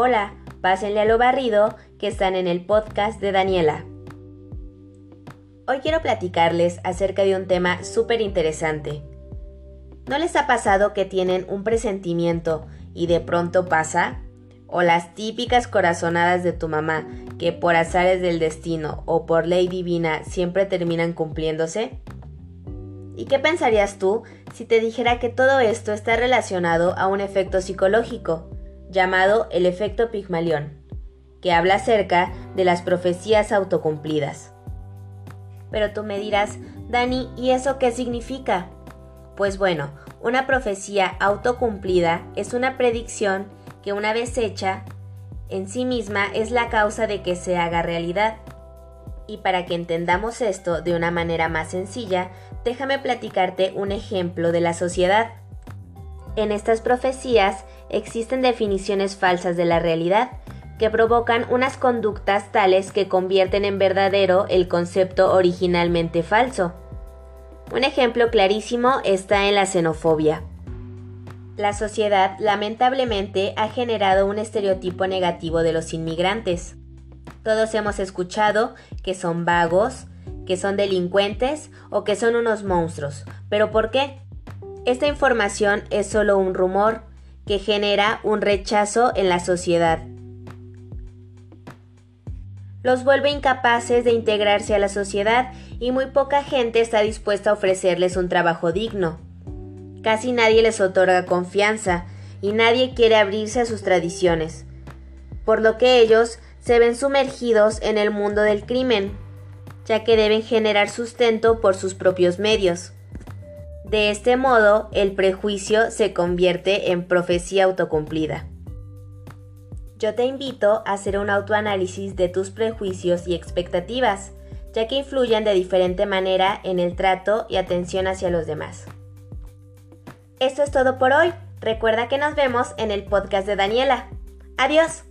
Hola, pásenle a lo barrido que están en el podcast de Daniela. Hoy quiero platicarles acerca de un tema súper interesante. ¿No les ha pasado que tienen un presentimiento y de pronto pasa? O las típicas corazonadas de tu mamá que por azares del destino o por ley divina siempre terminan cumpliéndose? ¿Y qué pensarías tú si te dijera que todo esto está relacionado a un efecto psicológico, llamado el efecto Pigmalión, que habla acerca de las profecías autocumplidas? Pero tú me dirás, Dani, ¿y eso qué significa? Pues bueno, una profecía autocumplida es una predicción que una vez hecha, en sí misma es la causa de que se haga realidad. Y para que entendamos esto de una manera más sencilla, déjame platicarte un ejemplo de la sociedad. En estas profecías existen definiciones falsas de la realidad, que provocan unas conductas tales que convierten en verdadero el concepto originalmente falso. Un ejemplo clarísimo está en la xenofobia. La sociedad lamentablemente ha generado un estereotipo negativo de los inmigrantes. Todos hemos escuchado que son vagos, que son delincuentes o que son unos monstruos. ¿Pero por qué? Esta información es solo un rumor que genera un rechazo en la sociedad. Los vuelve incapaces de integrarse a la sociedad y muy poca gente está dispuesta a ofrecerles un trabajo digno. Casi nadie les otorga confianza y nadie quiere abrirse a sus tradiciones, por lo que ellos se ven sumergidos en el mundo del crimen, ya que deben generar sustento por sus propios medios. De este modo, el prejuicio se convierte en profecía autocumplida. Yo te invito a hacer un autoanálisis de tus prejuicios y expectativas, ya que influyen de diferente manera en el trato y atención hacia los demás. Esto es todo por hoy. Recuerda que nos vemos en el podcast de Daniela. Adiós.